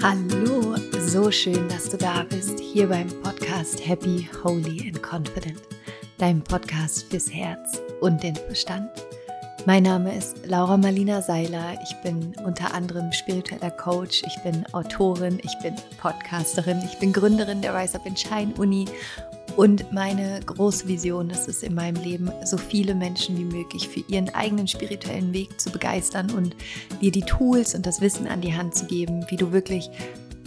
Hallo, so schön, dass du da bist, hier beim Podcast Happy, Holy and Confident, deinem Podcast fürs Herz und den Verstand. Mein Name ist Laura Marlina Seiler. Ich bin unter anderem spiritueller Coach, ich bin Autorin, ich bin Podcasterin, ich bin Gründerin der Rise Up in Shine Uni und meine große Vision ist es in meinem Leben, so viele Menschen wie möglich für ihren eigenen spirituellen Weg zu begeistern und dir die Tools und das Wissen an die Hand zu geben, wie du wirklich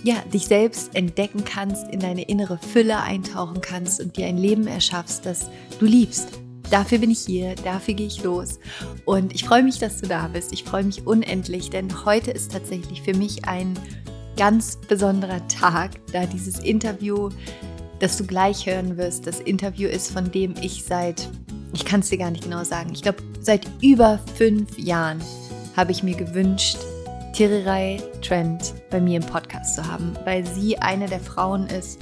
ja, dich selbst entdecken kannst, in deine innere Fülle eintauchen kannst und dir ein Leben erschaffst, das du liebst. Dafür bin ich hier, dafür gehe ich los. Und ich freue mich, dass du da bist. Ich freue mich unendlich, denn heute ist tatsächlich für mich ein ganz besonderer Tag, da dieses Interview das du gleich hören wirst, das Interview ist, von dem ich seit, ich kann es dir gar nicht genau sagen, ich glaube, seit über fünf Jahren habe ich mir gewünscht, Tirirai Trent bei mir im Podcast zu haben, weil sie eine der Frauen ist,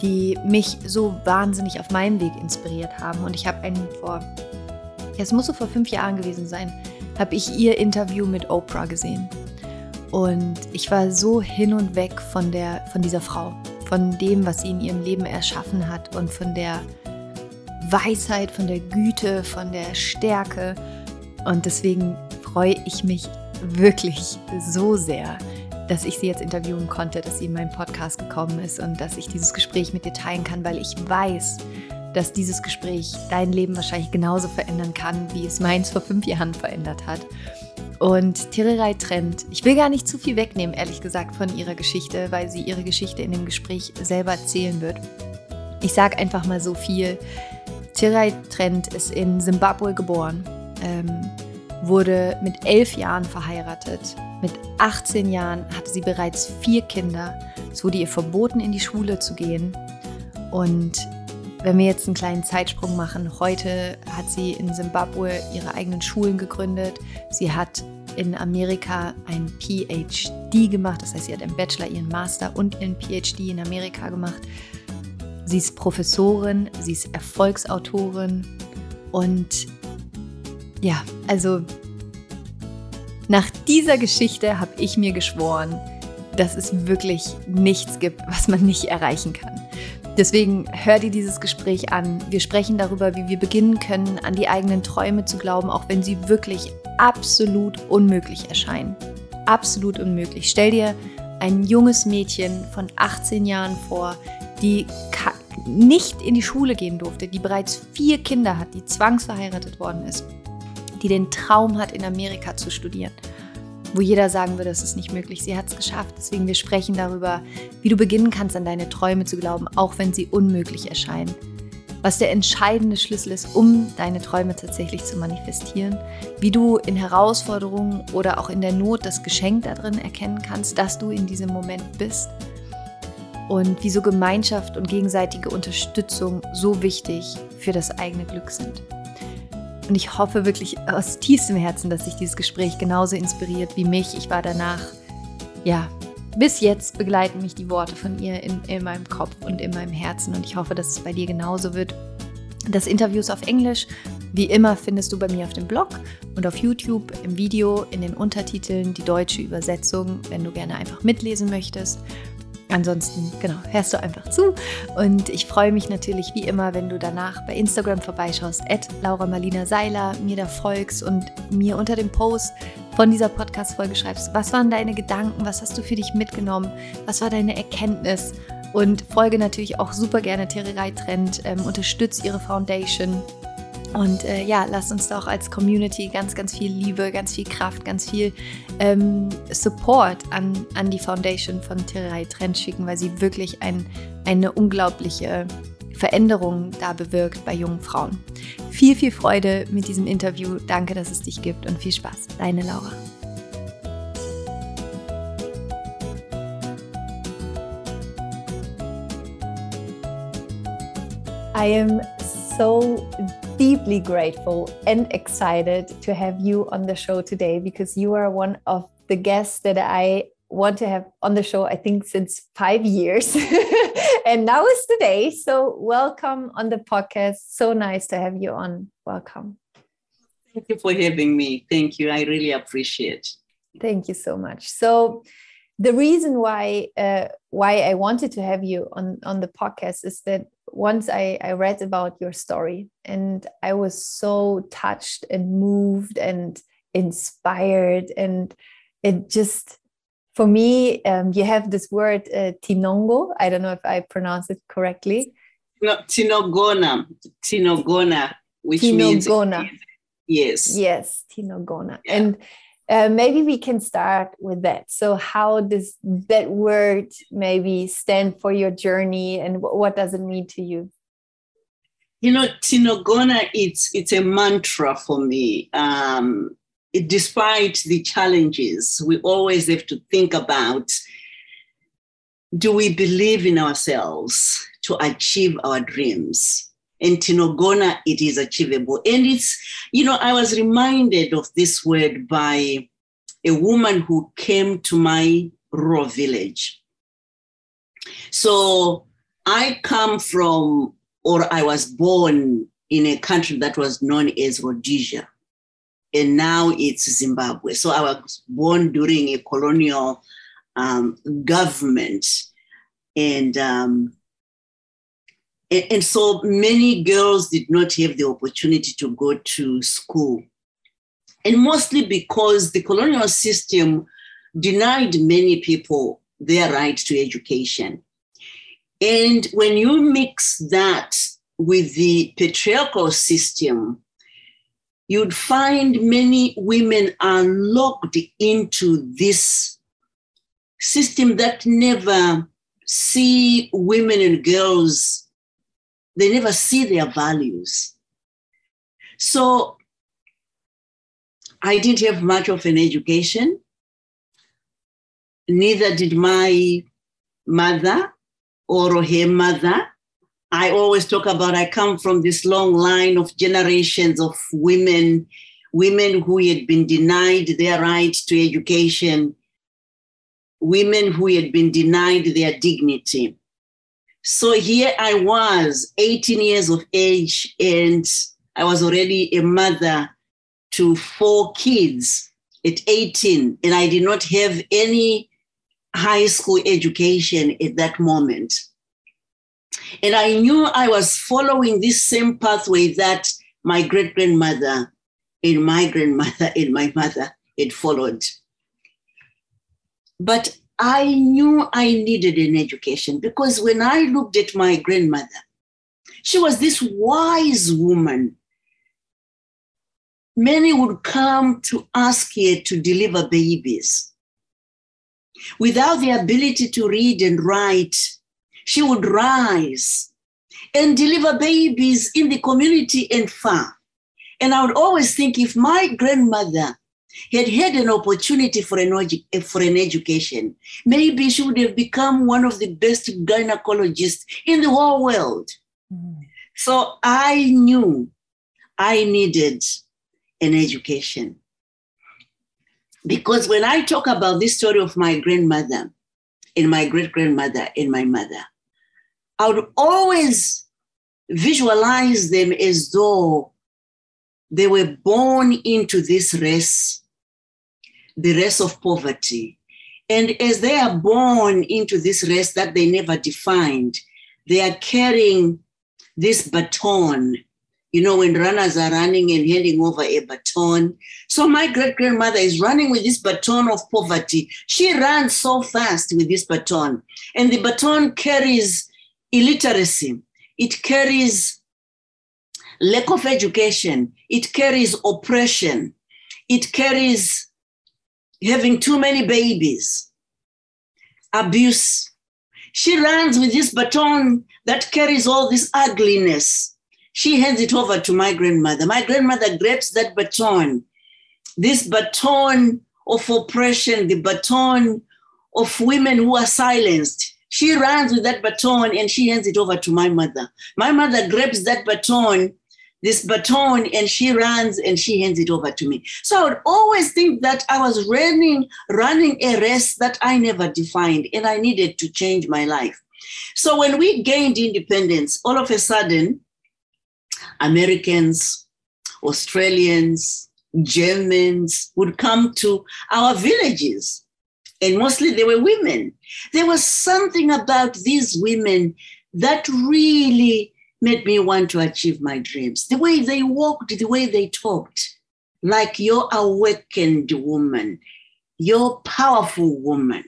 die mich so wahnsinnig auf meinem Weg inspiriert haben. Und ich habe einen vor, ja, es muss so vor fünf Jahren gewesen sein, habe ich ihr Interview mit Oprah gesehen. Und ich war so hin und weg von, der, von dieser Frau von dem, was sie in ihrem Leben erschaffen hat und von der Weisheit, von der Güte, von der Stärke. Und deswegen freue ich mich wirklich so sehr, dass ich sie jetzt interviewen konnte, dass sie in meinen Podcast gekommen ist und dass ich dieses Gespräch mit dir teilen kann, weil ich weiß, dass dieses Gespräch dein Leben wahrscheinlich genauso verändern kann, wie es meins vor fünf Jahren verändert hat. Und Tirerei trennt. Ich will gar nicht zu viel wegnehmen, ehrlich gesagt, von ihrer Geschichte, weil sie ihre Geschichte in dem Gespräch selber erzählen wird. Ich sage einfach mal so viel. Tirerei Trent ist in Simbabwe geboren, ähm, wurde mit elf Jahren verheiratet. Mit 18 Jahren hatte sie bereits vier Kinder. Es wurde ihr verboten, in die Schule zu gehen. Und wenn wir jetzt einen kleinen Zeitsprung machen, heute hat sie in Simbabwe ihre eigenen Schulen gegründet. Sie hat in Amerika ein PhD gemacht, das heißt, sie hat im Bachelor ihren Master und ihren PhD in Amerika gemacht. Sie ist Professorin, sie ist Erfolgsautorin und ja, also nach dieser Geschichte habe ich mir geschworen, dass es wirklich nichts gibt, was man nicht erreichen kann. Deswegen hör dir dieses Gespräch an. Wir sprechen darüber, wie wir beginnen können, an die eigenen Träume zu glauben, auch wenn sie wirklich absolut unmöglich erscheinen. Absolut unmöglich. Stell dir ein junges Mädchen von 18 Jahren vor, die nicht in die Schule gehen durfte, die bereits vier Kinder hat, die zwangsverheiratet worden ist, die den Traum hat, in Amerika zu studieren wo jeder sagen würde, es ist nicht möglich. Sie hat es geschafft. Deswegen wir sprechen darüber, wie du beginnen kannst, an deine Träume zu glauben, auch wenn sie unmöglich erscheinen. Was der entscheidende Schlüssel ist, um deine Träume tatsächlich zu manifestieren. Wie du in Herausforderungen oder auch in der Not das Geschenk darin erkennen kannst, dass du in diesem Moment bist. Und wieso Gemeinschaft und gegenseitige Unterstützung so wichtig für das eigene Glück sind. Und ich hoffe wirklich aus tiefstem Herzen, dass sich dieses Gespräch genauso inspiriert wie mich. Ich war danach, ja, bis jetzt begleiten mich die Worte von ihr in, in meinem Kopf und in meinem Herzen. Und ich hoffe, dass es bei dir genauso wird. Das Interview ist auf Englisch. Wie immer findest du bei mir auf dem Blog und auf YouTube im Video in den Untertiteln die deutsche Übersetzung, wenn du gerne einfach mitlesen möchtest. Ansonsten, genau, hörst du einfach zu. Und ich freue mich natürlich wie immer, wenn du danach bei Instagram vorbeischaust, at Laura Marlina Seiler, mir da folgst und mir unter dem Post von dieser Podcast-Folge schreibst, was waren deine Gedanken, was hast du für dich mitgenommen, was war deine Erkenntnis und folge natürlich auch super gerne Tererei Trend, ähm, unterstütze ihre Foundation und äh, ja, lasst uns doch als Community ganz, ganz viel Liebe, ganz viel Kraft, ganz viel ähm, Support an, an die Foundation von Terrai Trend schicken, weil sie wirklich ein, eine unglaubliche Veränderung da bewirkt bei jungen Frauen. Viel, viel Freude mit diesem Interview. Danke, dass es dich gibt und viel Spaß. Deine Laura. I am so deeply grateful and excited to have you on the show today because you are one of the guests that I want to have on the show, I think, since five years. and now is the day. So, welcome on the podcast. So nice to have you on. Welcome. Thank you for having me. Thank you. I really appreciate. Thank you so much. So, the reason why uh, why I wanted to have you on on the podcast is that once I, I read about your story and I was so touched and moved and inspired and it just for me um, you have this word uh, tinongo. I don't know if I pronounce it correctly. No, tinogona. Tinogona which tinogona. means yes. Yes tinogona. Yeah. and uh, maybe we can start with that. So, how does that word maybe stand for your journey, and what does it mean to you? You know, Tinogona, it's it's a mantra for me. Um, it, despite the challenges, we always have to think about: Do we believe in ourselves to achieve our dreams? In Tinogona, it is achievable. And it's, you know, I was reminded of this word by a woman who came to my rural village. So I come from, or I was born in a country that was known as Rhodesia. And now it's Zimbabwe. So I was born during a colonial um, government. And um, and so many girls did not have the opportunity to go to school. And mostly because the colonial system denied many people their right to education. And when you mix that with the patriarchal system, you'd find many women are locked into this system that never see women and girls they never see their values. So I didn't have much of an education. Neither did my mother or her mother. I always talk about I come from this long line of generations of women, women who had been denied their right to education, women who had been denied their dignity. So here I was, 18 years of age, and I was already a mother to four kids at 18, and I did not have any high school education at that moment. And I knew I was following this same pathway that my great grandmother and my grandmother and my mother had followed. But I knew I needed an education because when I looked at my grandmother, she was this wise woman. Many would come to ask her to deliver babies. Without the ability to read and write, she would rise and deliver babies in the community and farm. And I would always think if my grandmother he had had an opportunity for an, for an education. Maybe she would have become one of the best gynecologists in the whole world. Mm. So I knew I needed an education. Because when I talk about this story of my grandmother and my great grandmother and my mother, I would always visualize them as though they were born into this race the race of poverty. And as they are born into this race that they never defined, they are carrying this baton. You know, when runners are running and handing over a baton. So my great grandmother is running with this baton of poverty. She runs so fast with this baton. And the baton carries illiteracy, it carries lack of education, it carries oppression, it carries having too many babies, abuse. She runs with this baton that carries all this ugliness. She hands it over to my grandmother. My grandmother grabs that baton, this baton of oppression, the baton of women who are silenced. She runs with that baton and she hands it over to my mother. My mother grabs that baton this baton and she runs and she hands it over to me. So I would always think that I was running, running a race that I never defined and I needed to change my life. So when we gained independence, all of a sudden, Americans, Australians, Germans would come to our villages And mostly they were women. There was something about these women that really made me want to achieve my dreams. The way they walked, the way they talked, like your awakened woman, your powerful woman,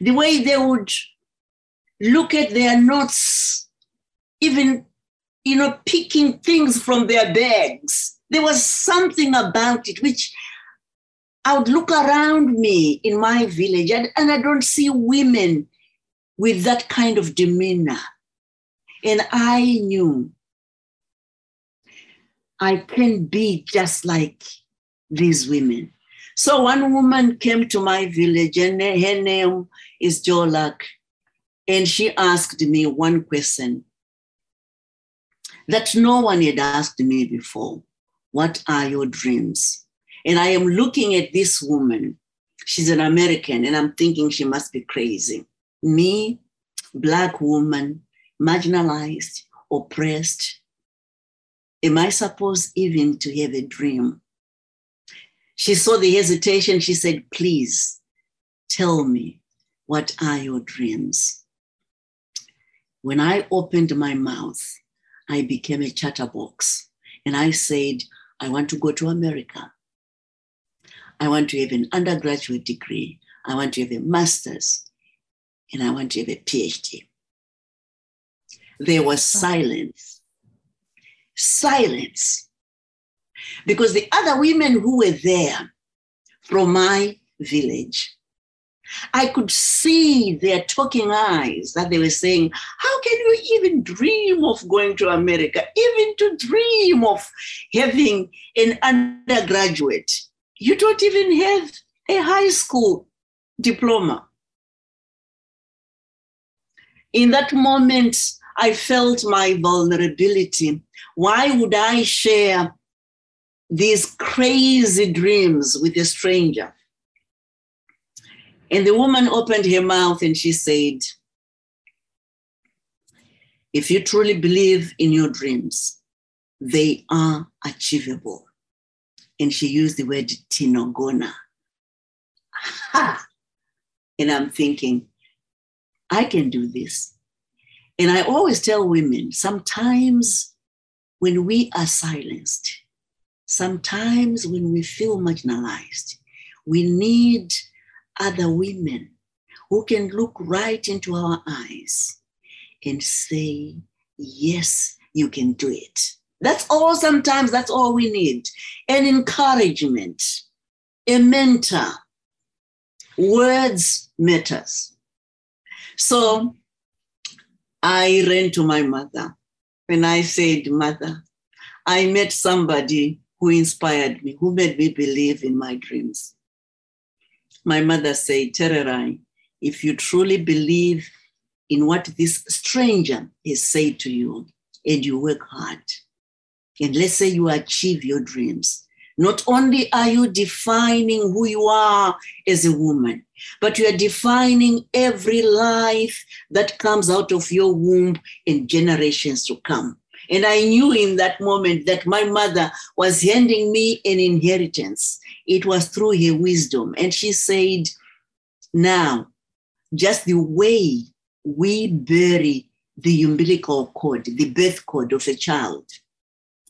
the way they would look at their notes, even, you know, picking things from their bags. There was something about it which I would look around me in my village and, and I don't see women with that kind of demeanor. And I knew I can be just like these women. So one woman came to my village, and her name is Jo Luck. And she asked me one question that no one had asked me before What are your dreams? And I am looking at this woman. She's an American, and I'm thinking she must be crazy. Me, Black woman, marginalized, oppressed. Am I supposed even to have a dream? She saw the hesitation. She said, Please tell me, what are your dreams? When I opened my mouth, I became a chatterbox. And I said, I want to go to America. I want to have an undergraduate degree. I want to have a master's. And I want to have a PhD. There was silence. Silence. Because the other women who were there from my village, I could see their talking eyes that they were saying, How can you even dream of going to America? Even to dream of having an undergraduate? You don't even have a high school diploma. In that moment, I felt my vulnerability. Why would I share these crazy dreams with a stranger? And the woman opened her mouth and she said, If you truly believe in your dreams, they are achievable. And she used the word tinogona. Ha! And I'm thinking, I can do this. And I always tell women sometimes when we are silenced, sometimes when we feel marginalized, we need other women who can look right into our eyes and say, Yes, you can do it. That's all, sometimes that's all we need. An encouragement, a mentor. Words matters. So I ran to my mother and I said, Mother, I met somebody who inspired me, who made me believe in my dreams. My mother said, Tererai, if you truly believe in what this stranger has said to you and you work hard, and let's say you achieve your dreams, not only are you defining who you are as a woman, but you are defining every life that comes out of your womb in generations to come. And I knew in that moment that my mother was handing me an inheritance. It was through her wisdom. And she said, Now, just the way we bury the umbilical cord, the birth cord of a child,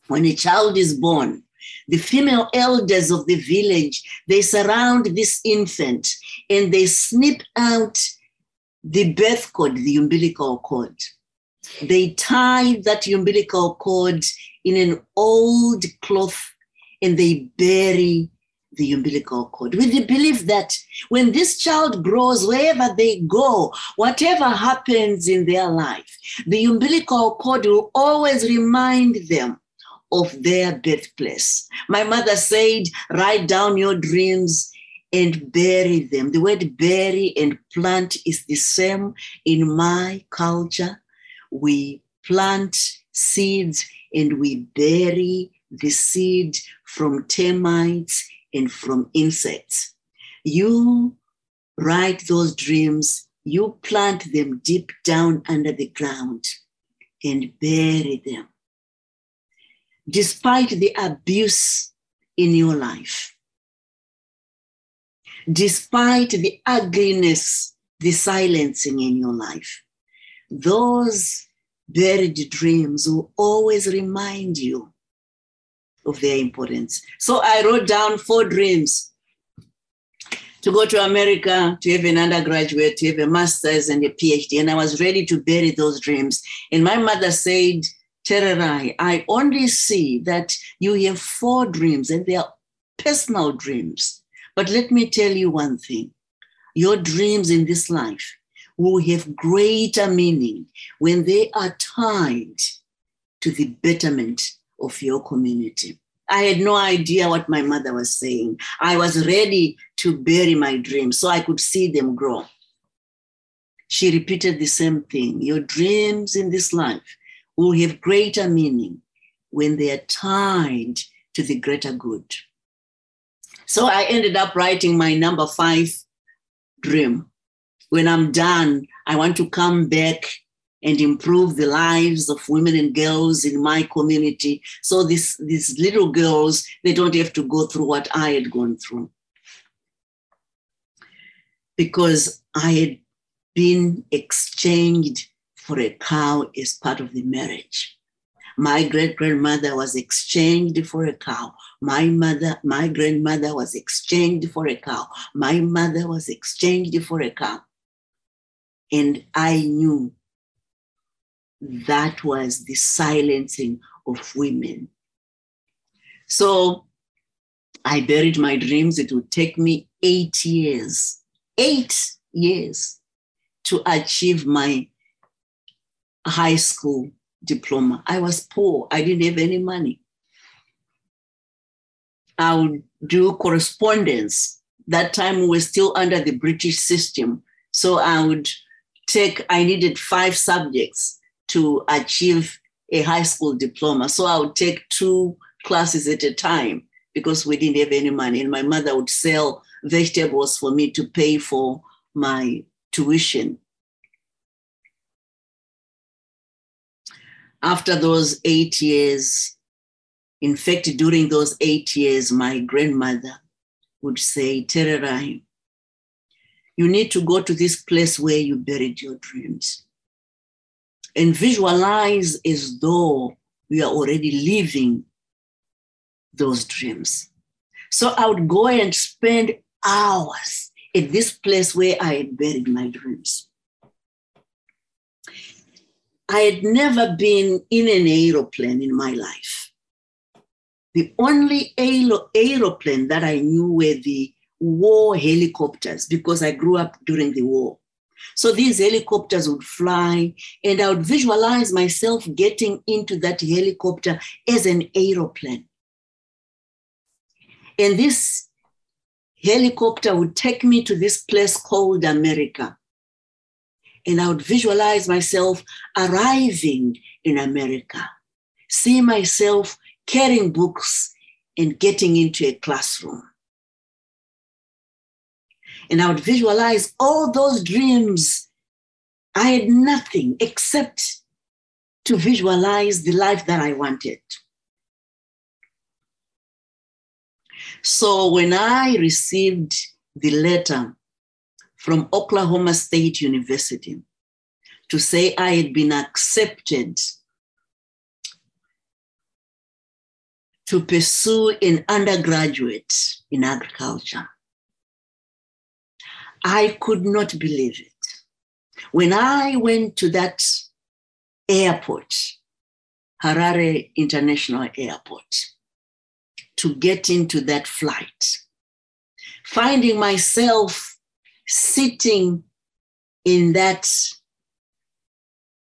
when a child is born, the female elders of the village they surround this infant and they snip out the birth cord the umbilical cord. They tie that umbilical cord in an old cloth and they bury the umbilical cord. With the belief that when this child grows, wherever they go, whatever happens in their life, the umbilical cord will always remind them of their birthplace. My mother said, Write down your dreams and bury them. The word bury and plant is the same in my culture. We plant seeds and we bury the seed from termites and from insects. You write those dreams, you plant them deep down under the ground and bury them despite the abuse in your life. despite the ugliness, the silencing in your life. Those buried dreams will always remind you of their importance. So I wrote down four dreams to go to America, to have an undergraduate, to have a master's and a PhD. And I was ready to bury those dreams. And my mother said, Tererai, I only see that you have four dreams and they are personal dreams. But let me tell you one thing your dreams in this life will have greater meaning when they are tied to the betterment of your community. I had no idea what my mother was saying. I was ready to bury my dreams so I could see them grow. She repeated the same thing. Your dreams in this life will have greater meaning when they are tied to the greater good. So I ended up writing my number five dream. When I'm done, I want to come back and improve the lives of women and girls in my community. So this, these little girls, they don't have to go through what I had gone through. Because I had been exchanged for a cow as part of the marriage. My great grandmother was exchanged for a cow. My mother, my grandmother was exchanged for a cow. My mother was exchanged for a cow. And I knew that was the silencing of women. So I buried my dreams. It would take me eight years, eight years to achieve my high school diploma. I was poor, I didn't have any money. I would do correspondence. That time we were still under the British system. So I would take, I needed five subjects to achieve a high school diploma. So I would take two classes at a time because we didn't have any money. And my mother would sell vegetables for me to pay for my tuition. After those eight years, in fact, during those eight years, my grandmother would say, Tererai, you need to go to this place where you buried your dreams and visualize as though we are already living those dreams. So I would go and spend hours at this place where I had buried my dreams. I had never been in an aeroplane in my life. The only aeroplane that I knew were the war helicopters because I grew up during the war. So these helicopters would fly, and I would visualize myself getting into that helicopter as an aeroplane. And this helicopter would take me to this place called America. And I would visualize myself arriving in America, see myself carrying books and getting into a classroom and I would visualize all those dreams. I had nothing except to visualize the life that I wanted. So when I received the letter from Oklahoma State University to say I had been accepted to pursue an undergraduate in agriculture, I could not believe it. When I went to that airport, Harare International Airport, to get into that flight, finding myself sitting in that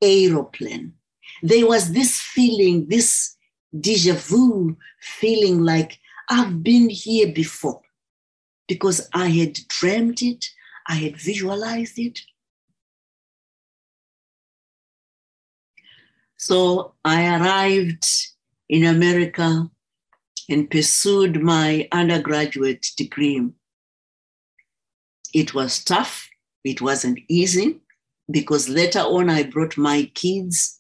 aeroplane, there was this feeling, this deja vu feeling like I've been here before because I had dreamt it, I had visualized it. So I arrived in America and pursued my undergraduate degree. It was tough, it wasn't easy because later on I brought my kids.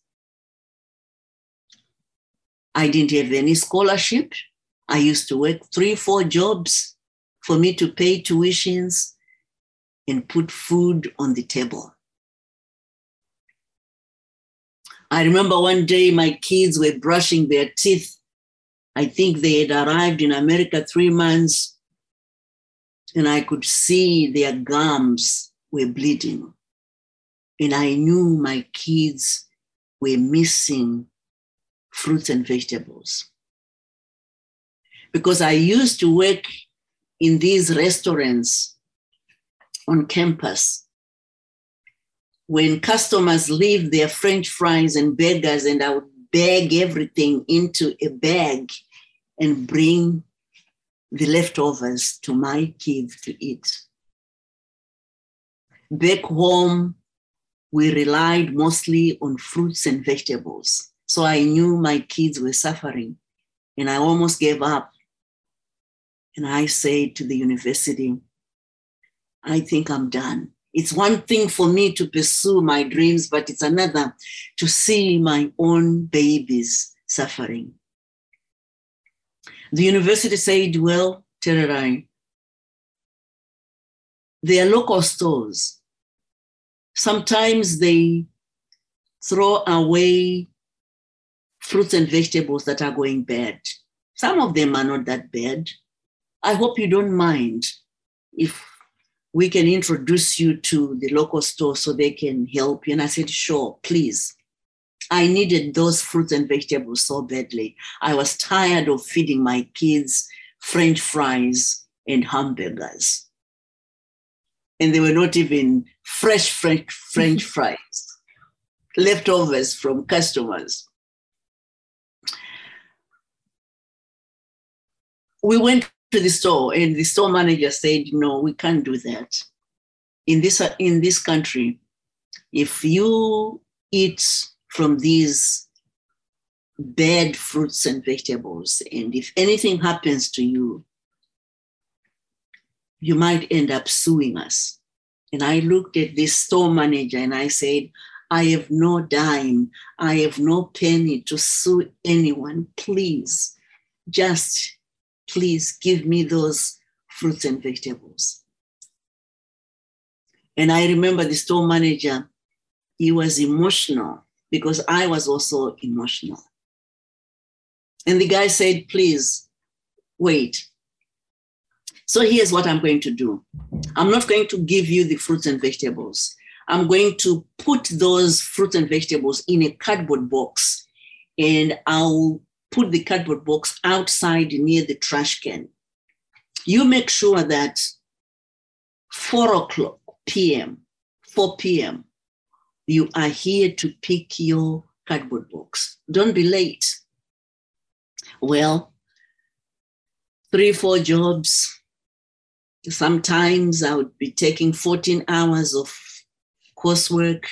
I didn't have any scholarship. I used to work three, four jobs for me to pay tuitions and put food on the table. I remember one day my kids were brushing their teeth. I think they had arrived in America three months, and I could see their gums were bleeding. And I knew my kids were missing fruits and vegetables. Because I used to work in these restaurants on campus when customers leave their french fries and burgers and i would bag everything into a bag and bring the leftovers to my kids to eat back home we relied mostly on fruits and vegetables so i knew my kids were suffering and i almost gave up and I said to the university, I think I'm done. It's one thing for me to pursue my dreams, but it's another to see my own babies suffering. The university said, Well, Tererai, they are local stores. Sometimes they throw away fruits and vegetables that are going bad. Some of them are not that bad. I hope you don't mind if we can introduce you to the local store so they can help you. And I said, sure, please. I needed those fruits and vegetables so badly. I was tired of feeding my kids French fries and hamburgers. And they were not even fresh French, French fries, leftovers from customers. We went to the store and the store manager said no we can't do that in this in this country if you eat from these bad fruits and vegetables. And if anything happens to you you might end up suing us. And i looked at this store manager and i said i have no dime. I have no penny to sue anyone. Please just please give me those fruits and vegetables. And I remember the store manager, he was emotional because I was also emotional. And the guy said, please wait. So here's what I'm going to do I'm not going to give you the fruits and vegetables. I'm going to put those fruits and vegetables in a cardboard box and I'll put the cardboard box outside near the trash can. You make sure that 4 o'clock p.m., 4 p.m., you are here to pick your cardboard box. Don't be late. Well, three, four jobs. Sometimes I would be taking 14 hours of coursework.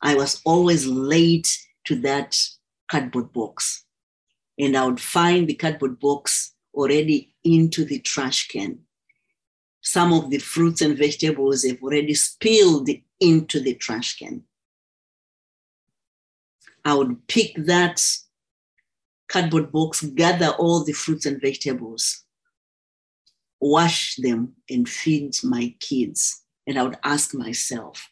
I was always late to that cardboard box and I would find the cardboard box already into the trash can. Some of the fruits and vegetables have already spilled into the trash can. I would pick that cardboard box, gather all the fruits and vegetables, wash them, and feed my kids. And I would ask myself,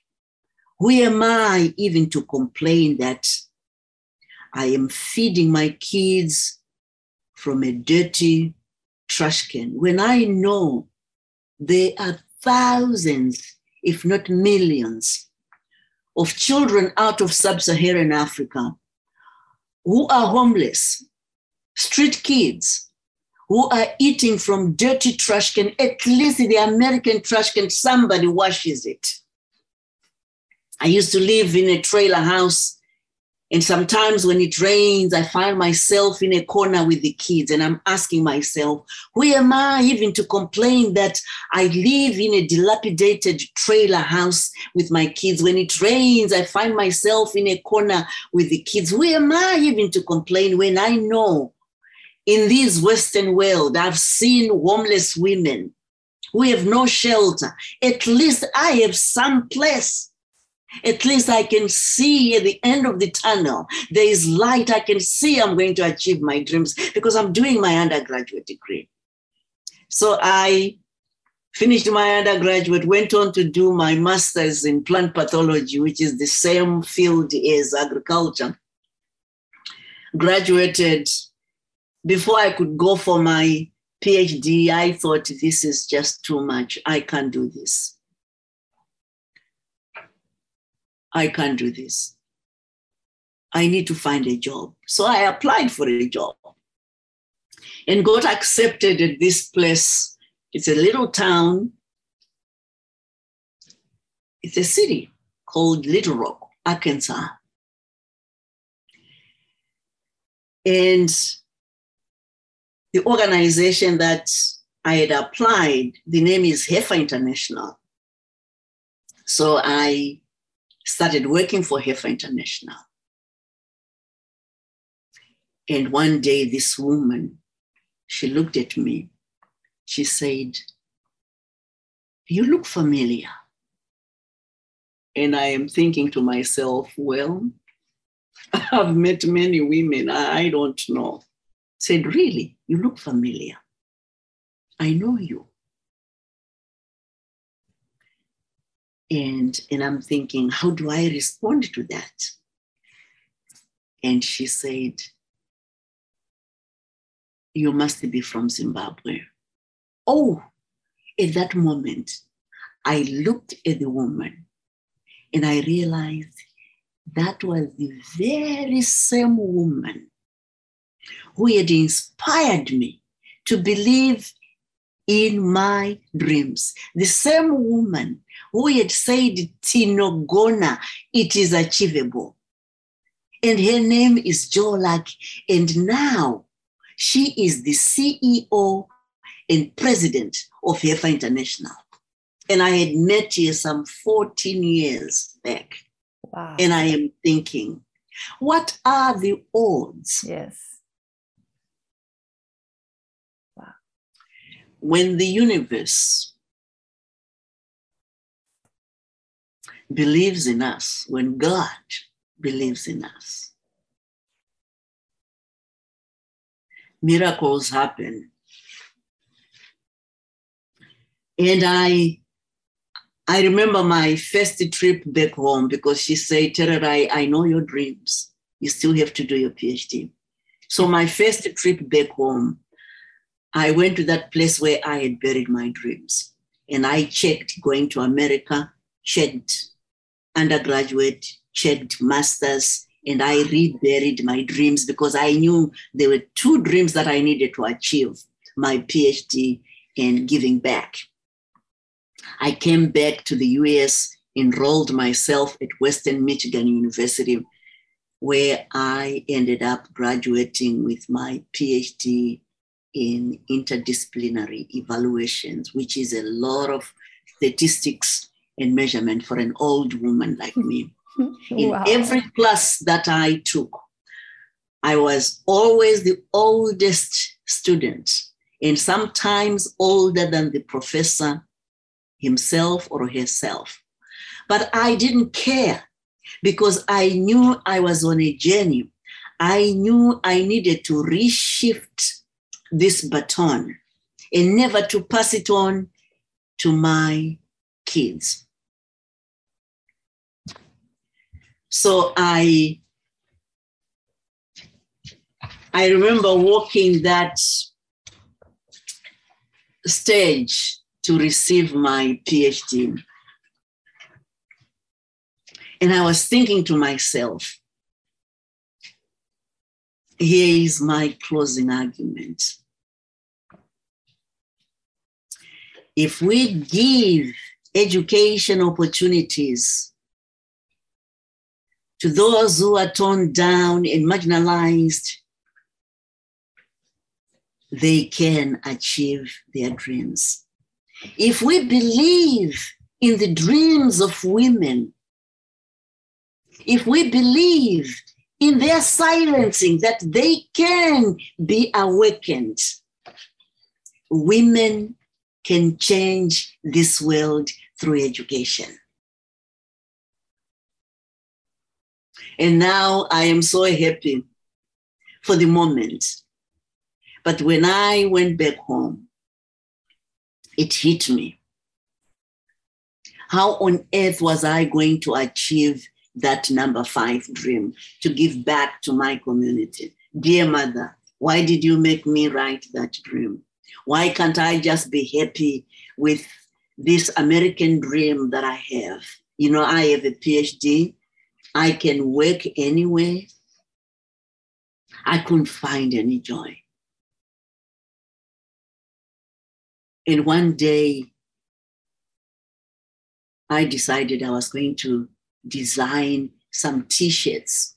who am I even to complain that I am feeding my kids from a dirty trash can when I know there are thousands, if not millions, of children out of sub Saharan Africa who are homeless, street kids, who are eating from dirty trash can, at least the American trash can, somebody washes it. I used to live in a trailer house and sometimes when it rains, I find myself in a corner with the kids and I'm asking myself, who am I even to complain that I live in a dilapidated trailer house with my kids? When it rains, I find myself in a corner with the kids. Who am I even to complain when I know in this Western world, I've seen homeless women who have no shelter. At least I have some place at least I can see at the end of the tunnel, there is light. I can see I'm going to achieve my dreams because I'm doing my undergraduate degree. So I finished my undergraduate, went on to do my master's in plant pathology, which is the same field as agriculture. Graduated. Before I could go for my PhD, I thought this is just too much. I can't do this. I can't do this. I need to find a job. So I applied for a job and got accepted at this place. It's a little town. It's a city called Little Rock, Arkansas. And the organization that I had applied, the name is Heifer International. So I started working for Heifer International. And one day, this woman, she looked at me. She said, You look familiar. And I am thinking to myself, Well, I've met many women. I don't know. Said, Really? You look familiar. I know you. And, and I'm thinking, how do I respond to that? And she said, You must be from Zimbabwe. Oh, at that moment, I looked at the woman and I realized that was the very same woman who had inspired me to believe in my dreams. The same woman who had said, Tinogona, it is achievable. And her name is Jo Lucky. And now she is the CEO and president of Heifer International. And I had met her some 14 years back. Wow. And I am thinking, what are the odds yes. when the universe believes in us, when God believes in us, miracles happen. And I I remember my first trip back home because she said, Tererai, I know your dreams. You still have to do your PhD. So my first trip back home, I went to that place where I had buried my dreams. And I checked going to America, checked undergraduate, checked masters, and I reburied my dreams because I knew there were two dreams that I needed to achieve my PhD and giving back. I came back to the US, enrolled myself at Western Michigan University, where I ended up graduating with my PhD in interdisciplinary evaluations, which is a lot of statistics and measurement for an old woman like me. In Wow. every class that I took, I was always the oldest student, and sometimes older than the professor himself or herself. But I didn't care because I knew I was on a journey. I knew I needed to reshift this baton and never to pass it on to my kids. So I I remember walking that stage to receive my PhD. And I was thinking to myself, here is my closing argument. If we give education opportunities to those who are torn down and marginalized, they can achieve their dreams. If we believe in the dreams of women, if we believe in their silencing that they can be awakened, women can change this world through education. And now I am so happy for the moment. But when I went back home, it hit me. How on earth was I going to achieve that number five dream to give back to my community? Dear mother, why did you make me write that dream? Why can't I just be happy with this American dream that I have? You know, I have a PhD. I can work anywhere. I couldn't find any joy. And one day, I decided I was going to design some t shirts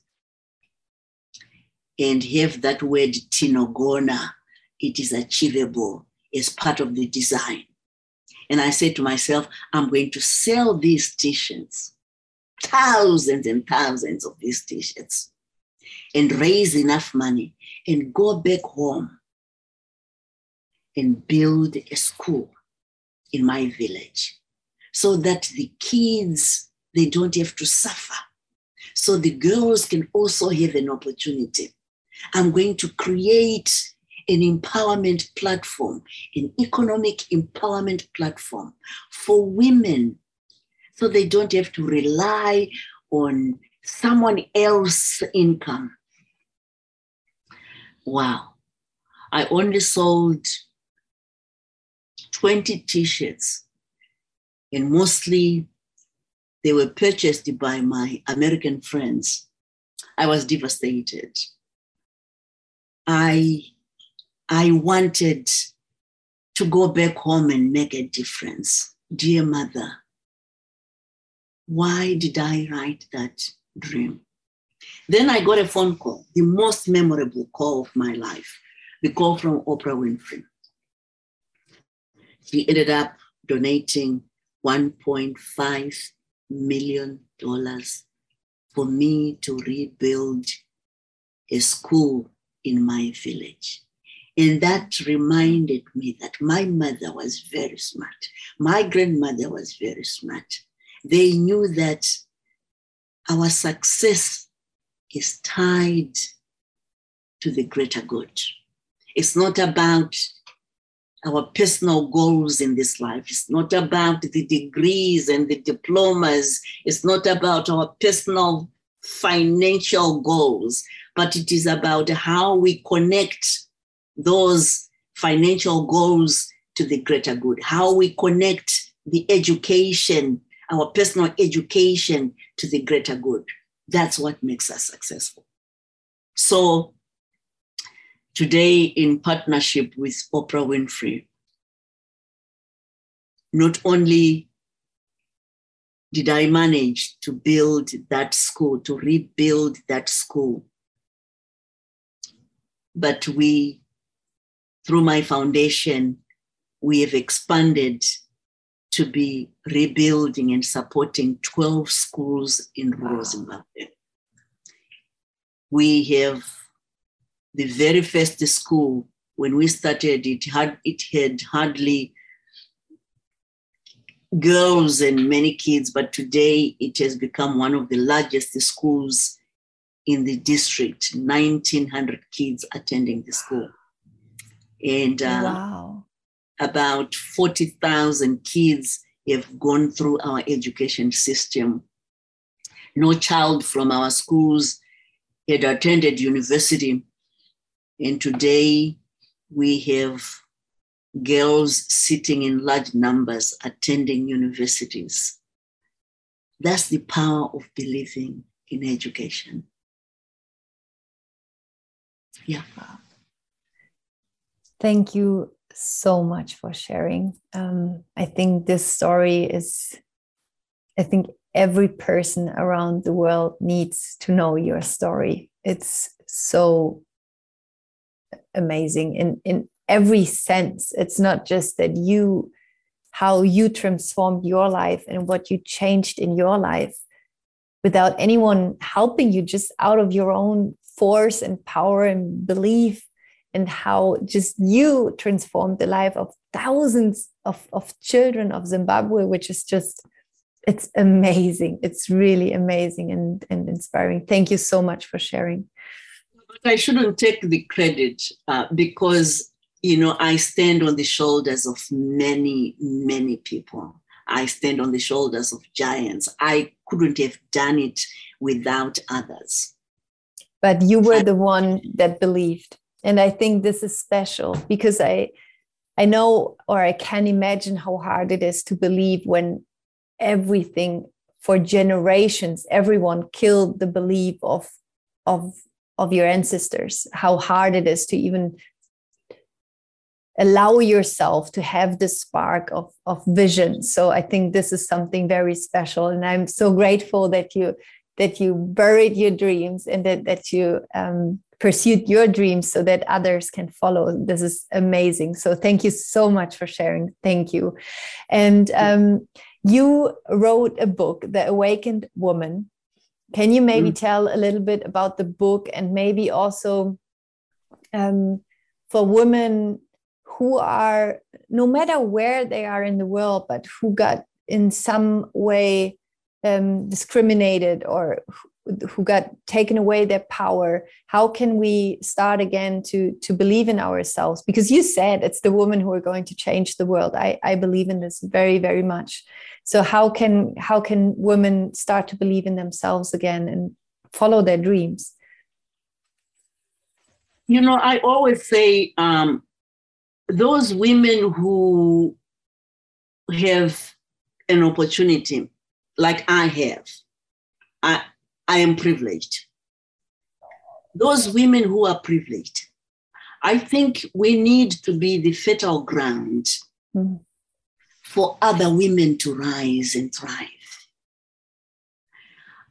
and have that word Tinogona. It is achievable as part of the design. And I said to myself, I'm going to sell these t shirts, thousands and thousands of these t shirts, and raise enough money and go back home and build a school in my village so that the kids they don't have to suffer so the girls can also have an opportunity i'm going to create an empowerment platform an economic empowerment platform for women so they don't have to rely on someone else's income wow i only sold 20 t-shirts and mostly they were purchased by my American friends. I was devastated. I, I wanted to go back home and make a difference. Dear mother, why did I write that dream? Then I got a phone call, the most memorable call of my life, the call from Oprah Winfrey. She ended up donating $1.5 million for me to rebuild a school in my village. And that reminded me that my mother was very smart. My grandmother was very smart. They knew that our success is tied to the greater good. It's not about our personal goals in this life. It's not about the degrees and the diplomas. It's not about our personal financial goals, but it is about how we connect those financial goals to the greater good, how we connect the education, our personal education to the greater good. That's what makes us successful. So today in partnership with Oprah Winfrey. Not only did I manage to build that school, to rebuild that school, but we, through my foundation, we have expanded to be rebuilding and supporting 12 schools in rural Zimbabwe. We have the very first school when we started it had it had hardly girls and many kids but today it has become one of the largest schools in the district 1900 kids attending the school and uh, wow. about 40,000 kids have gone through our education system no child from our schools had attended university and today we have girls sitting in large numbers attending universities. That's the power of believing in education. Yeah. Thank you so much for sharing. Um, I think this story is, I think every person around the world needs to know your story. It's so amazing in in every sense it's not just that you how you transformed your life and what you changed in your life without anyone helping you just out of your own force and power and belief and how just you transformed the life of thousands of, of children of zimbabwe which is just it's amazing it's really amazing and, and inspiring thank you so much for sharing But I shouldn't take the credit uh, because, you know, I stand on the shoulders of many, many people. I stand on the shoulders of giants. I couldn't have done it without others. But you were the one that believed. And I think this is special because I I know or I can imagine how hard it is to believe when everything for generations everyone killed the belief of of of your ancestors how hard it is to even allow yourself to have this spark of, of vision. So i think this is something very special. And i'm so grateful that you that you buried your dreams and that, that you um, pursued your dreams so that others can follow. This is amazing. So thank you so much for sharing. Thank you. And um, you wrote a book the awakened woman. Can you maybe mm. tell a little bit about the book and maybe also um, for women who are, no matter where they are in the world, but who got in some way um, discriminated or who got taken away their power how can we start again to to believe in ourselves? Because you said it's the women who are going to change the world. I i believe in this very very much. So how can how can women start to believe in themselves again and follow their dreams? You know i always say um, those women who have an opportunity like i have I, I am privileged. Those women who are privileged, I think we need to be the fertile ground mm. for other women to rise and thrive.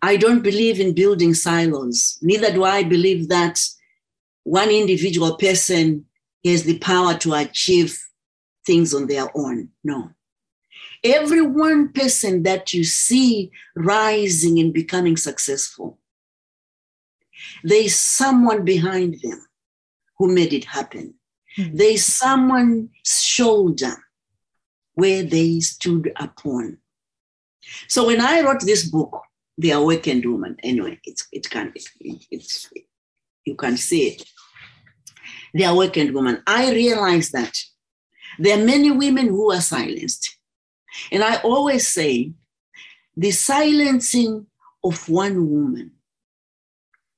I don't believe in building silos. Neither do I believe that one individual person has the power to achieve things on their own. No. Every one person that you see rising and becoming successful, there's someone behind them who made it happen. Mm-hmm. There's someone's shoulder where they stood upon. So when I wrote this book, The Awakened Woman, anyway, it's it can it, it's you can see it. The Awakened Woman. I realized that there are many women who are silenced. And I always say the silencing of one woman,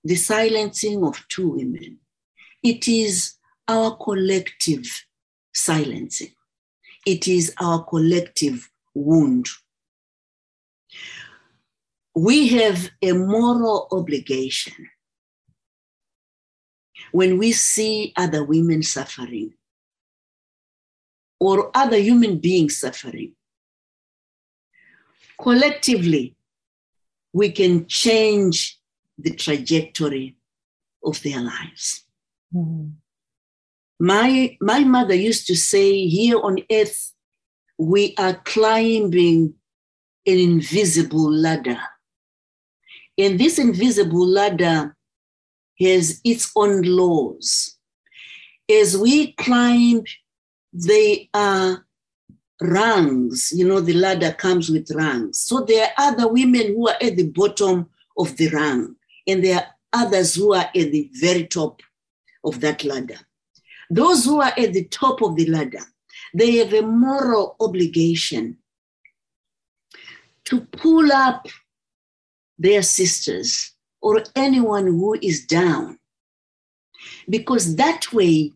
the silencing of two women, it is our collective silencing. It is our collective wound. We have a moral obligation when we see other women suffering or other human beings suffering collectively, we can change the trajectory of their lives. Mm-hmm. My, my mother used to say, here on earth, we are climbing an invisible ladder. And this invisible ladder has its own laws. As we climb, they are rungs. You know, the ladder comes with rungs. So there are other women who are at the bottom of the rung, and there are others who are at the very top of that ladder. Those who are at the top of the ladder, they have a moral obligation to pull up their sisters or anyone who is down. Because that way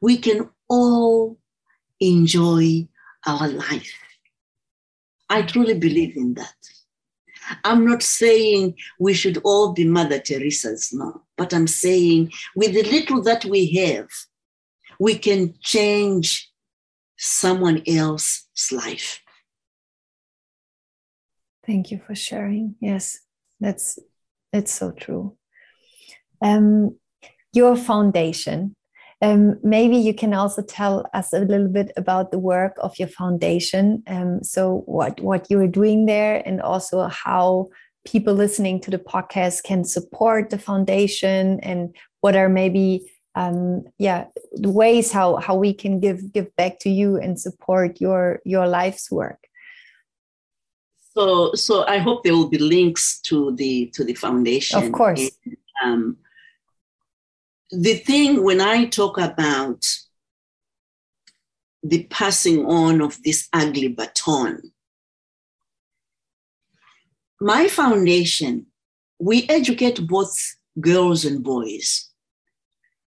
we can all enjoy our life. I truly believe in that. I'm not saying we should all be Mother Teresa's, now, but I'm saying with the little that we have, we can change someone else's life. Thank you for sharing. Yes, that's it's so true. Um, your foundation um, maybe you can also tell us a little bit about the work of your foundation. Um, so, what what you are doing there, and also how people listening to the podcast can support the foundation, and what are maybe um, yeah the ways how how we can give give back to you and support your your life's work. So, so I hope there will be links to the to the foundation. Of course. And, um, the thing when I talk about the passing on of this ugly baton, my foundation, we educate both girls and boys.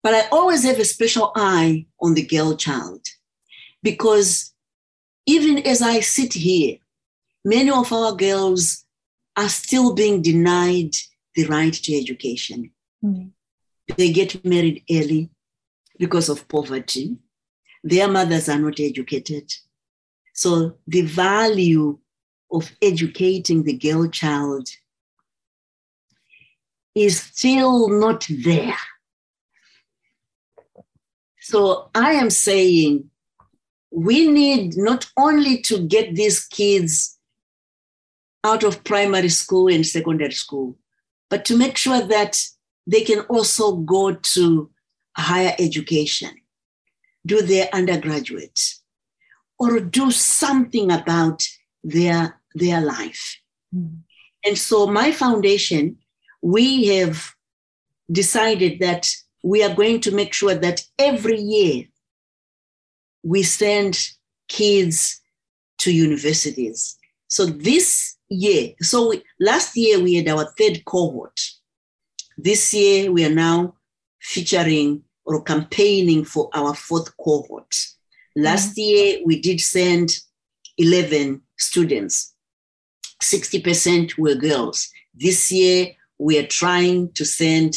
But I always have a special eye on the girl child because even as I sit here, many of our girls are still being denied the right to education. Mm. They get married early because of poverty. Their mothers are not educated. So the value of educating the girl child is still not there. So I am saying we need not only to get these kids out of primary school and secondary school, but to make sure that they can also go to higher education, do their undergraduate, or do something about their, their life. Mm. And so, my foundation, we have decided that we are going to make sure that every year we send kids to universities. So, this year, so we, last year we had our third cohort. This year we are now featuring or campaigning for our fourth cohort. Last mm-hmm. year, we did send 11 students. 60% were girls. This year, we are trying to send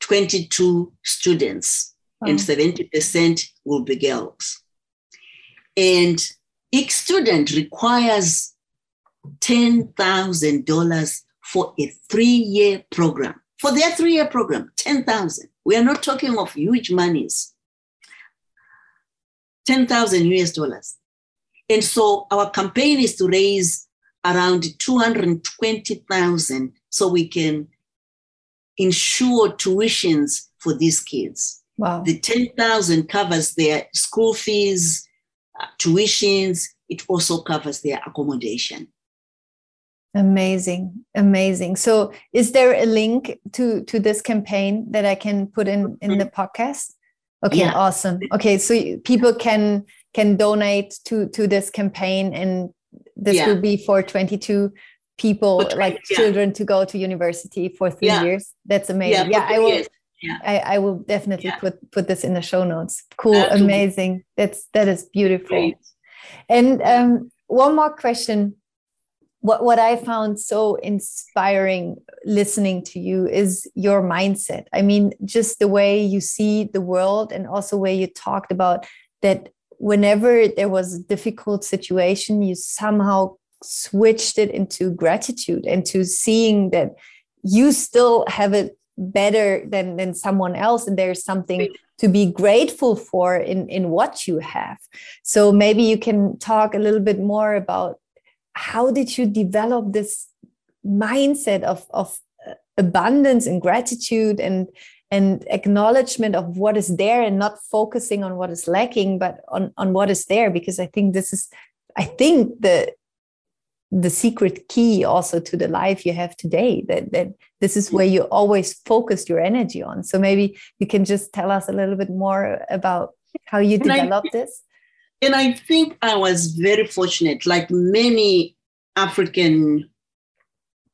22 students, and 70% will be girls. And each student requires $10,000 for a three year program. For their three year program, 10,000. We are not talking of huge monies. 10,000 US dollars. And so our campaign is to raise around 220,000 so we can ensure tuitions for these kids. Wow. The 10,000 covers their school fees, uh, tuitions, it also covers their accommodation. Amazing, amazing. So, is there a link to to this campaign that I can put in in the podcast? Okay, yeah. awesome. Okay, so people can can donate to to this campaign, and this yeah. will be for twenty two people, 20, like yeah. children, to go to university for three years. That's amazing. Yeah, I will. Years. Yeah. I, I will definitely put put this in the show notes. Cool, Absolutely. amazing. That's that is beautiful. Great. And um, one more question what what I found so inspiring listening to you is your mindset. I mean, just the way you see the world, and also where you talked about that. Whenever there was a difficult situation, you somehow switched it into gratitude and to seeing that you still have it better than than someone else and there's something to be grateful for in in what you have so maybe you can talk a little bit more about how did you develop this mindset of, of abundance and gratitude and and acknowledgement of what is there and not focusing on what is lacking but on on what is there? Because i think this is i think the the secret key also to the life you have today that that this is where you always focus your energy on. So maybe you can just tell us a little bit more about how you developed this and I think I was very fortunate, like many African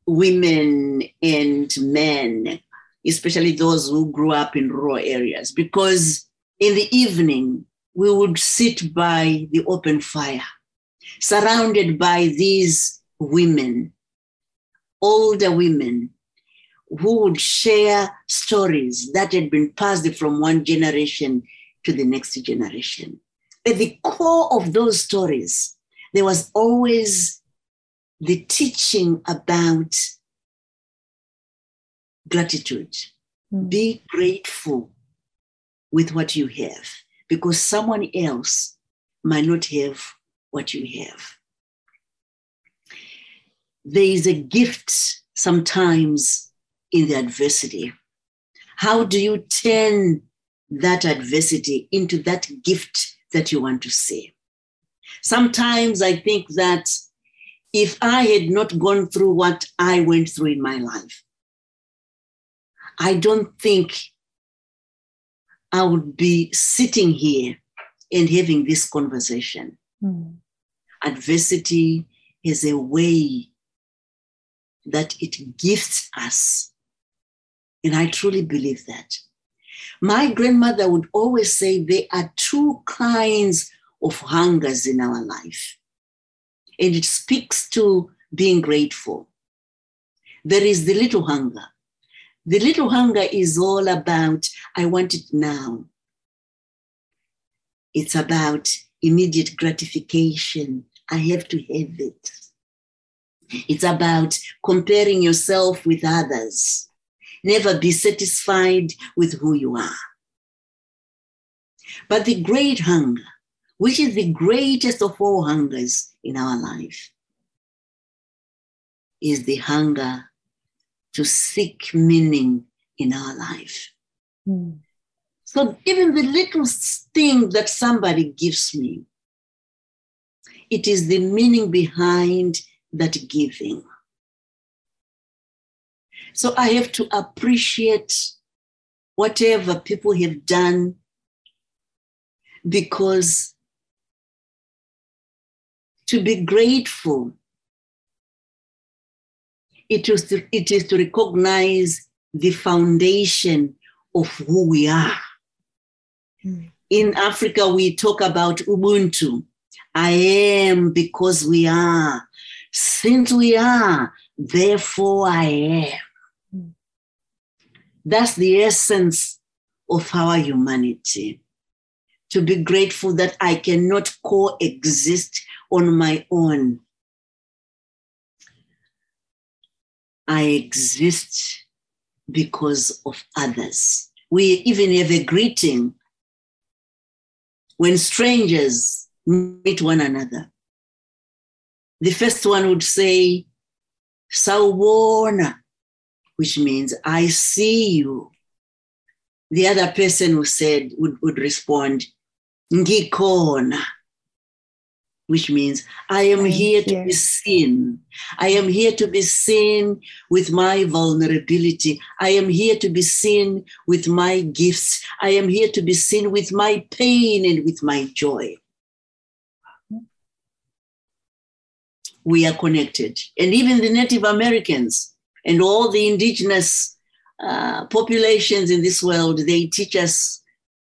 women and men, especially those who grew up in rural areas, because in the evening we would sit by the open fire, surrounded by these women, older women, who would share stories that had been passed from one generation to the next generation at the core of those stories, there was always the teaching about gratitude. Mm. Be grateful with what you have because someone else might not have what you have. There is a gift sometimes in the adversity. How do you turn that adversity into that gift that you want to see. Sometimes I think that if I had not gone through what I went through in my life, I don't think I would be sitting here and having this conversation. Mm. Adversity is a way that it gifts us. And I truly believe that. My grandmother would always say there are two kinds of hungers in our life. And it speaks to being grateful. There is the little hunger. The little hunger is all about, I want it now. It's about immediate gratification. I have to have it. It's about comparing yourself with others. Never be satisfied with who you are. But the great hunger, which is the greatest of all hungers in our life, is the hunger to seek meaning in our life. Mm. So even the little thing that somebody gives me, it is the meaning behind that giving. So I have to appreciate whatever people have done because to be grateful, it is to, it is to recognize the foundation of who we are. Mm. In Africa, we talk about Ubuntu. I am because we are. Since we are, therefore I am. That's the essence of our humanity. To be grateful that I cannot coexist on my own. I exist because of others. We even have a greeting when strangers meet one another. The first one would say, Sawubona, which means I see you. The other person who said would, would respond, Ngikhona, which means I am here to be seen. I am here to be seen with my vulnerability. I am here to be seen with my gifts. I am here to be seen with my pain and with my joy. We are connected. And even the Native Americans and all the indigenous uh, populations in this world, they teach us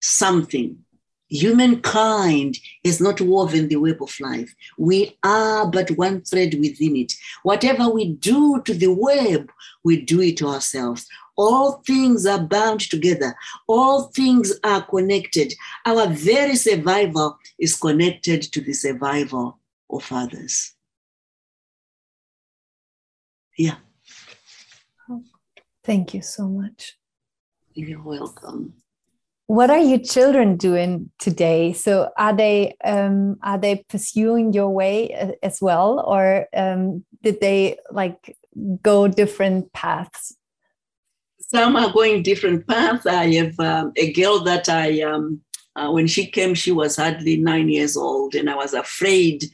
something Humankind is not woven the web of life. We are but one thread within it. Whatever we do to the web, we do it to ourselves. All things are bound together, all things are connected. Our very survival is connected to the survival of others. Yeah. Thank you so much. You're welcome. What are your children doing today? So are they um, are they pursuing your way uh, as well? Or um, did they like go different paths? Some are going different paths. I have um, a girl that i um, uh, when she came she was hardly nine years old and i was afraid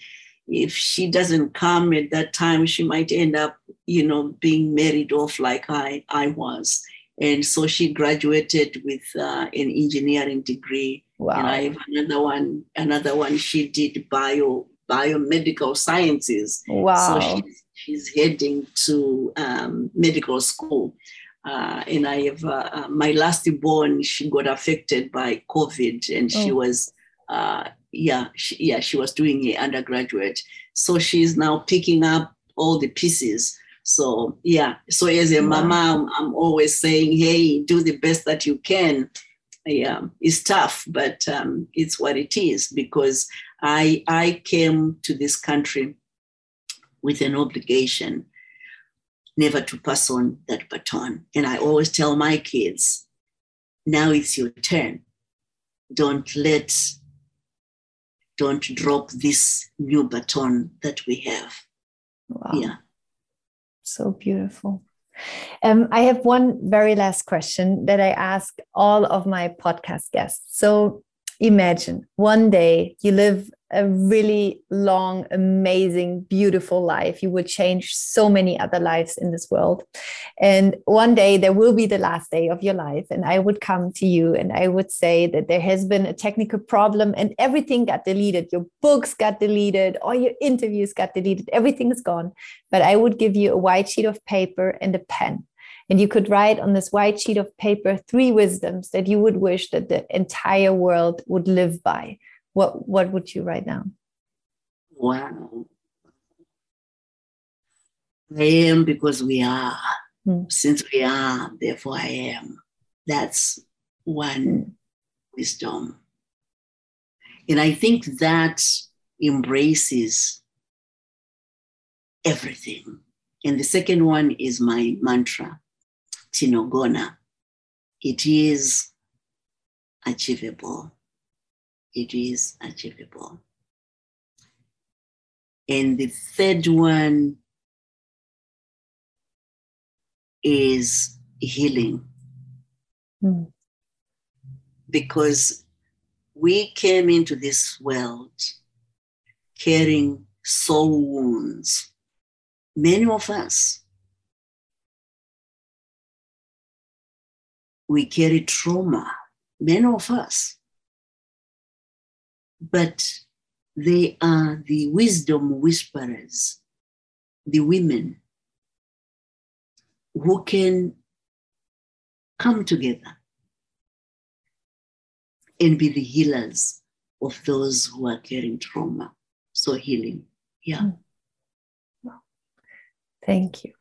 if she doesn't come at that time she might end up you know being married off like i i was and so she graduated with uh, an engineering degree. Wow. And I have another one, another one she did bio biomedical sciences. Wow. So she's, she's heading to um, medical school. Uh, and I have uh, uh my last born, she got affected by COVID and oh. she was, uh, yeah, she, yeah, she was doing a undergraduate. So she's now picking up all the pieces so yeah, so as a mama, I'm, I'm always saying, hey, do the best that you can. Yeah, it's tough, but um, it's what it is because I I came to this country with an obligation never to pass on that baton. And I always tell my kids, now it's your turn. Don't let, don't drop this new baton that we have. Wow. Yeah so beautiful. Um, I have one very last question that I ask all of my podcast guests. So imagine one day you live a really long, amazing, beautiful life. You will change so many other lives in this world. And one day there will be the last day of your life. And I would come to you and I would say that there has been a technical problem and everything got deleted. Your books got deleted, all your interviews got deleted, everything is gone. But I would give you a white sheet of paper and a pen. And you could write on this white sheet of paper three wisdoms that you would wish that the entire world would live by what what would you write down? Wow. I am because we are. Hmm. Since we are, therefore I am. That's one hmm. wisdom. And I think that embraces everything. And the second one is my mantra, Tinogona. It is achievable it is achievable. And the third one is healing. Mm. Because we came into this world carrying soul wounds. Many of us, we carry trauma. Many of us, but they are the wisdom whisperers, the women who can come together and be the healers of those who are carrying trauma. So, healing. Yeah. Hmm. Thank you.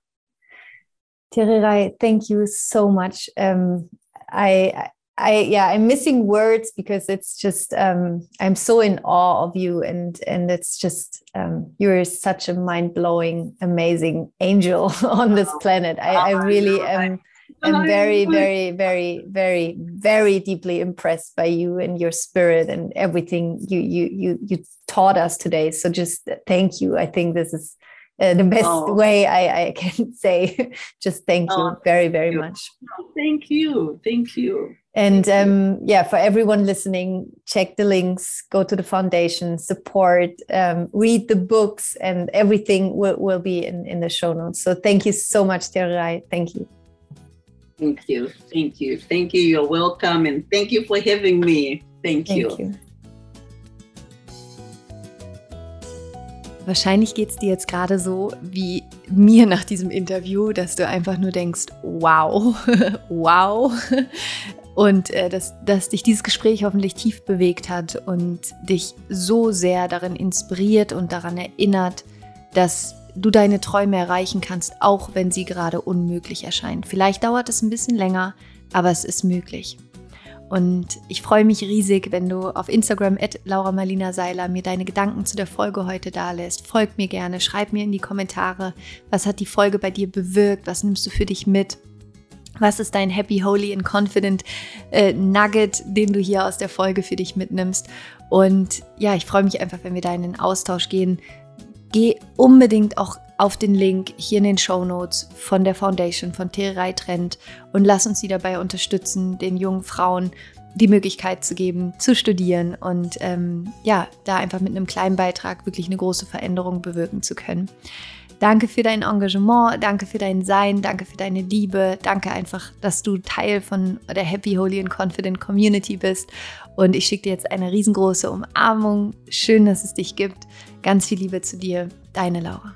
Tererai, thank you so much. Um, I I yeah, I'm missing words because it's just um, I'm so in awe of you, and and it's just um, you're such a mind blowing, amazing angel on this planet. I, I really am. am very, very, very, very, very deeply impressed by you and your spirit and everything you you you you taught us today. So just thank you. I think this is uh, the best oh. way I, I can say. just thank you oh, very, very you. much. Thank you. Thank you. And um, yeah, for everyone listening, check the links, go to the foundation, support, um, read the books, and everything will, will be in, in the show notes. So thank you so much, Tererai. Thank you. Thank you. Thank you. Thank you. You're welcome. And thank you for having me. Thank, thank you. you. Wahrscheinlich geht es dir jetzt gerade so wie mir nach diesem Interview, dass du einfach nur denkst, wow, wow. Und äh, dass, dass dich dieses Gespräch hoffentlich tief bewegt hat und dich so sehr darin inspiriert und daran erinnert, dass du deine Träume erreichen kannst, auch wenn sie gerade unmöglich erscheinen. Vielleicht dauert es ein bisschen länger, aber es ist möglich. Und ich freue mich riesig, wenn du auf Instagram at Laura Marlina Seiler mir deine Gedanken zu der Folge heute dalässt. Folg mir gerne, schreib mir in die Kommentare, was hat die Folge bei dir bewirkt, was nimmst du für dich mit. Was ist dein Happy, Holy and Confident äh, Nugget, den du hier aus der Folge für dich mitnimmst? Und ja, ich freue mich einfach, wenn wir da in den Austausch gehen. Geh unbedingt auch auf den Link hier in den Show Notes von der Foundation von Tererei Trend und lass uns sie dabei unterstützen, den jungen Frauen die Möglichkeit zu geben, zu studieren und ähm, ja, da einfach mit einem kleinen Beitrag wirklich eine große Veränderung bewirken zu können. Danke für dein Engagement, danke für dein Sein, danke für deine Liebe, danke einfach, dass du Teil von der Happy, Holy and Confident Community bist. Und ich schicke dir jetzt eine riesengroße Umarmung. Schön, dass es dich gibt. Ganz viel Liebe zu dir, deine Laura.